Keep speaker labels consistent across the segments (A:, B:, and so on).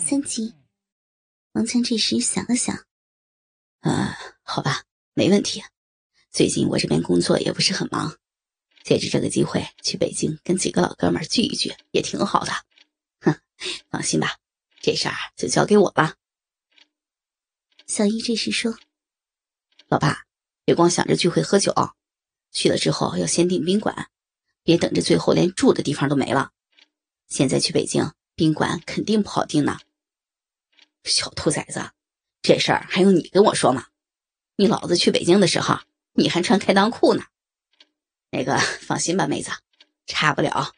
A: 三级，王强这时想了想，
B: 啊，好吧，没问题。最近我这边工作也不是很忙，借着这个机会去北京跟几个老哥们聚一聚，也挺好的。哼，放心吧，这事儿就交给我吧。
A: 小易这时说：“
B: 老爸，别光想着聚会喝酒，去了之后要先订宾馆，别等着最后连住的地方都没了。现在去北京，宾馆肯定不好订呢。”小兔崽子，这事儿还用你跟我说吗？你老子去北京的时候，你还穿开裆裤呢。那个，放心吧，妹子，差不了。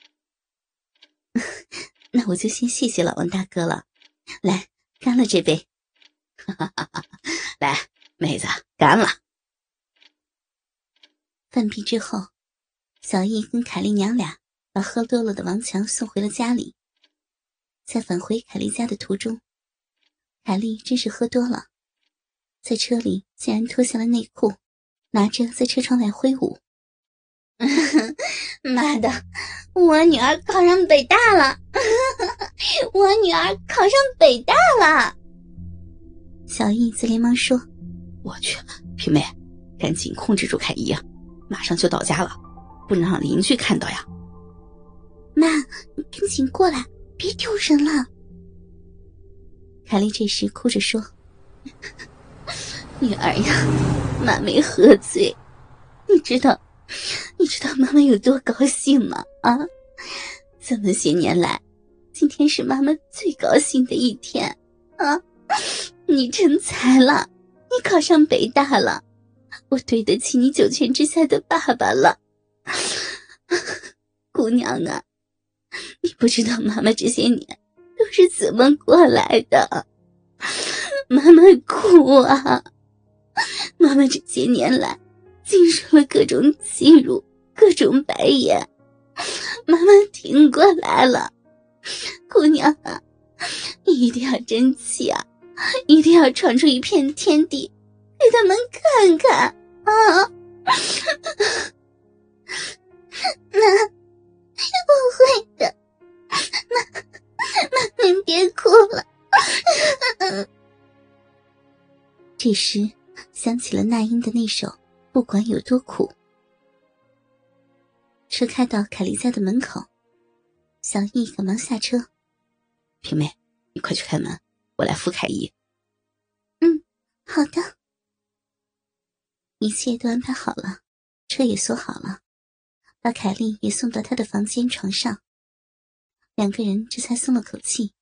A: 那我就先谢谢老王大哥了。来，干了这杯。
B: 来，妹子，干了。
A: 饭毕之后，小易跟凯丽娘俩把喝多了的王强送回了家里。在返回凯丽家的途中。凯丽真是喝多了，在车里竟然脱下了内裤，拿着在车窗外挥舞。
C: 妈的，我女儿考上北大了！我女儿考上北大了！
A: 小易子连忙说：“
B: 我去，平妹，赶紧控制住凯姨啊，马上就到家了，不能让邻居看到呀！”
A: 妈，你赶紧过来，别丢人了。凯丽这时哭着说：“
C: 女儿呀，妈没喝醉，你知道，你知道妈妈有多高兴吗？啊，这么些年来，今天是妈妈最高兴的一天啊！你成才了，你考上北大了，我对得起你九泉之下的爸爸了，姑娘啊，你不知道妈妈这些年……”是怎么过来的？妈妈哭啊！妈妈这些年来经受了各种欺辱、各种白眼，妈妈挺过来了。姑娘啊，你一定要争气啊！一定要闯出一片天地，给他们看看啊！妈，我会的，妈。妈，
A: 这时，想起了那英的那首《不管有多苦》。车开到凯丽家的门口，小易赶忙下车：“
B: 平妹，你快去开门，我来扶凯姨。”“
A: 嗯，好的。”一切都安排好了，车也锁好了，把凯丽也送到她的房间床上。两个人这才松了口气。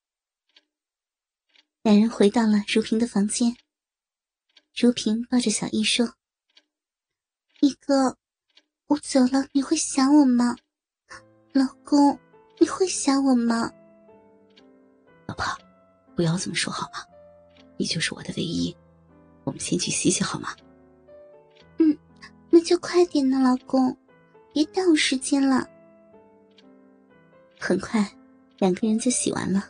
A: 两人回到了如萍的房间。如萍抱着小易说：“一哥，我走了，你会想我吗？老公，你会想我吗？”
B: 老婆，不要这么说好吗？你就是我的唯一。我们先去洗洗好吗？
A: 嗯，那就快点呢，老公，别耽误时间了。很快。两个人就洗完了，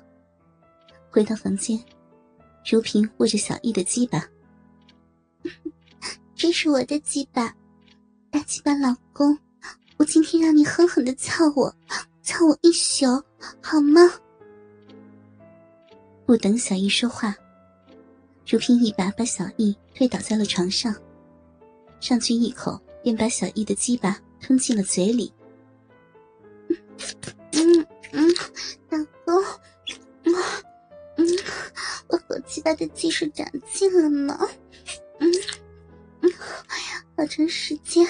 A: 回到房间，如萍握着小易的鸡巴，这是我的鸡巴，大鸡巴老公，我今天让你狠狠的操我，操我一宿，好吗？不等小易说话，如萍一把把小易推倒在了床上，上去一口便把小易的鸡巴吞进了嘴里。嗯嗯嗯，老公，我，嗯，我鸡巴的技术长进了吗？好长时间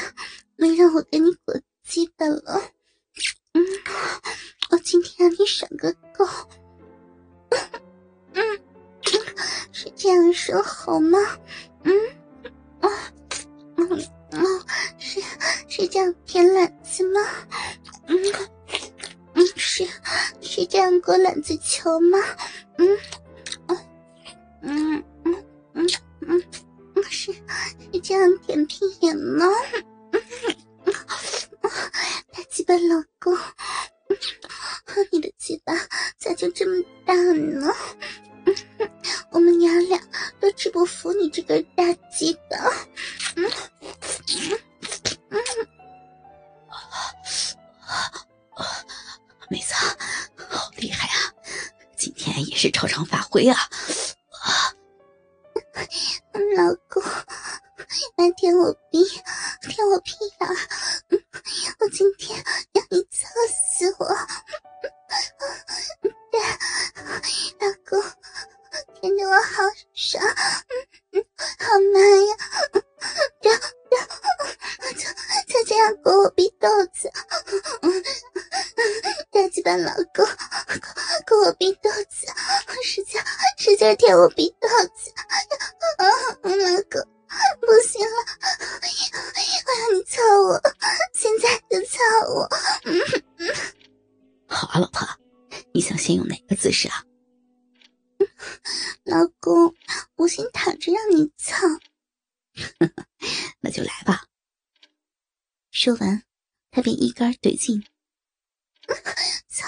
A: 没让我给你裹鸡巴了。嗯，我今天让你爽个够。嗯是这样说好吗？嗯啊嗯啊，是是这样舔懒子吗？嗯嗯，是是这样裹懒子球吗？嗯。舔屁眼吗？大鸡巴老公，你的鸡巴咋就这么大呢？我们娘俩都治不服你这个大鸡巴。
B: 妹子，好厉害啊！今天也是超常发挥啊！
A: 老公，来舔我逼，舔我屁眼，我今天要你操死我！对，老公，舔得我好爽，好慢呀！不要不要，就就这样裹我逼豆子，大鸡巴老公，裹我逼豆子，使劲使劲舔我逼豆子。老公，不行了，我要你操我，现在就操我！
B: 好啊，老婆，你想先用哪个姿势啊？
A: 老公，我先躺着让你操。
B: 那就来吧。
A: 说完，他便一杆怼进。操，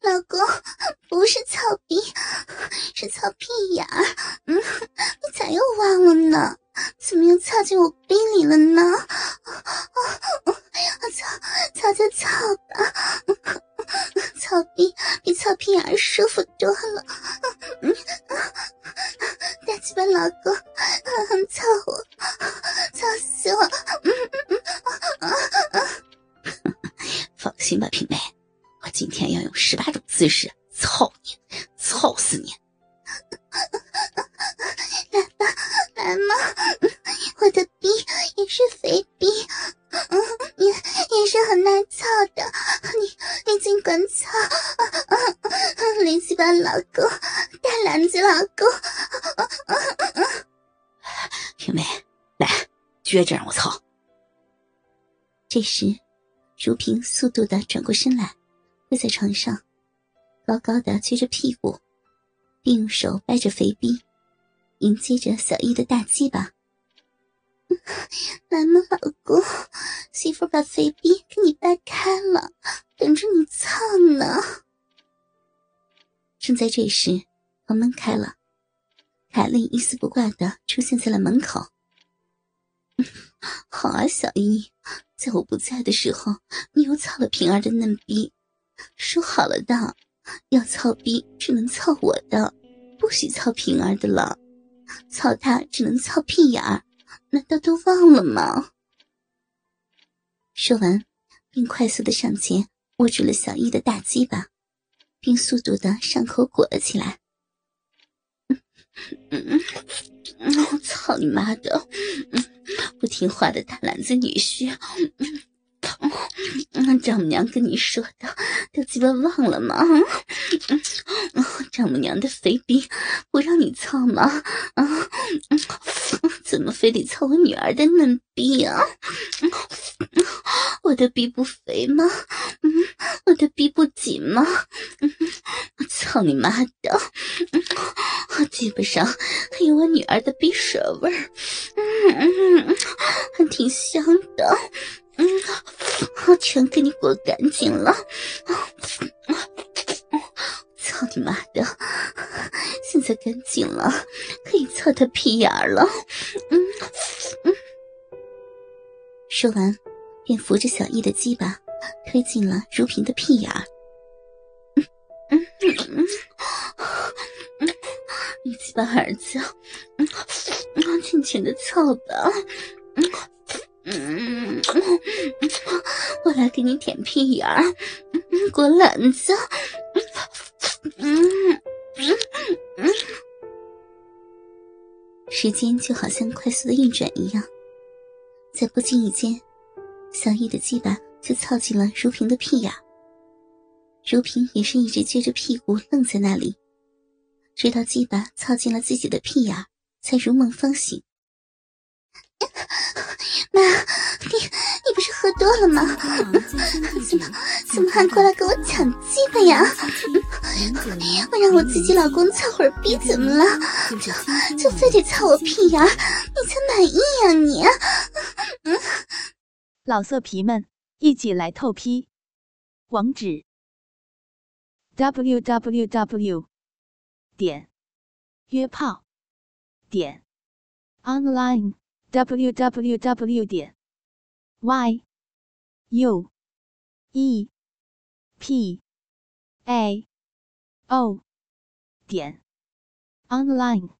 A: 老公，不是操逼，是操屁眼儿。嗯，你咋又忘了呢？怎么又操进我逼里了呢？啊，操，操就操吧，操逼比操屁眼儿舒服多了。嗯，大鸡巴老公，操我，操死我！嗯嗯嗯，啊啊！
B: 放心吧，品妹，我今天要用十八种姿势操你，操死你！
A: 来吧，来嘛，我的逼也是肥逼，嗯，也也是很耐操的，你你尽管操，林鸡巴老公，大篮子老公，
B: 平梅，来，撅着让我操。
A: 这时。如萍速度的转过身来，跪在床上，高高的撅着屁股，并用手掰着肥逼，迎接着小易的大鸡巴。来嘛，老公，媳妇把肥逼给你掰开了，等着你操呢。正在这时，房门开了，凯莉一丝不挂的出现在了门口。好啊，小易，在我不在的时候，你又操了平儿的嫩逼。说好了的，要操逼只能操我的，不许操平儿的了。操他只能操屁眼儿，难道都忘了吗？说完，并快速的上前握住了小易的大鸡巴，并速度的上口裹了起来。嗯嗯嗯，我，操你妈的！不听话的大篮子女婿，丈母娘跟你说的，都鸡巴忘了吗？丈母娘的肥逼不让你操吗？啊，怎么非得操我女儿的嫩逼啊？我的逼不肥吗？嗯，我的逼不紧吗？嗯，操你妈的！基本上还有我女儿的逼水味儿，嗯嗯，还挺香的，嗯，我全给你裹干净了，操你妈的！现在干净了，可以操他屁眼儿了，嗯嗯。说完，便扶着小易的鸡巴推进了如萍的屁眼儿，嗯嗯嗯。你鸡巴儿子，嗯，轻轻的操吧，嗯，我来给你舔屁眼儿，裹篮子，嗯嗯嗯，时间就好像快速的运转一样，在不经意间，小易的鸡巴就操进了如萍的屁眼，如萍也是一直撅着屁股愣在那里。直到鸡巴操进了自己的屁眼，才如梦方醒。妈，你多了吗？怎么怎么还过来跟我抢鸡巴呀？不让我自己老公操会儿逼怎么了？就就非得操我屁眼，你才满意呀你？
D: 老色皮们，一起来透批，网址：w w w 点约炮点 online w w w 点 y u e p a o 点 online。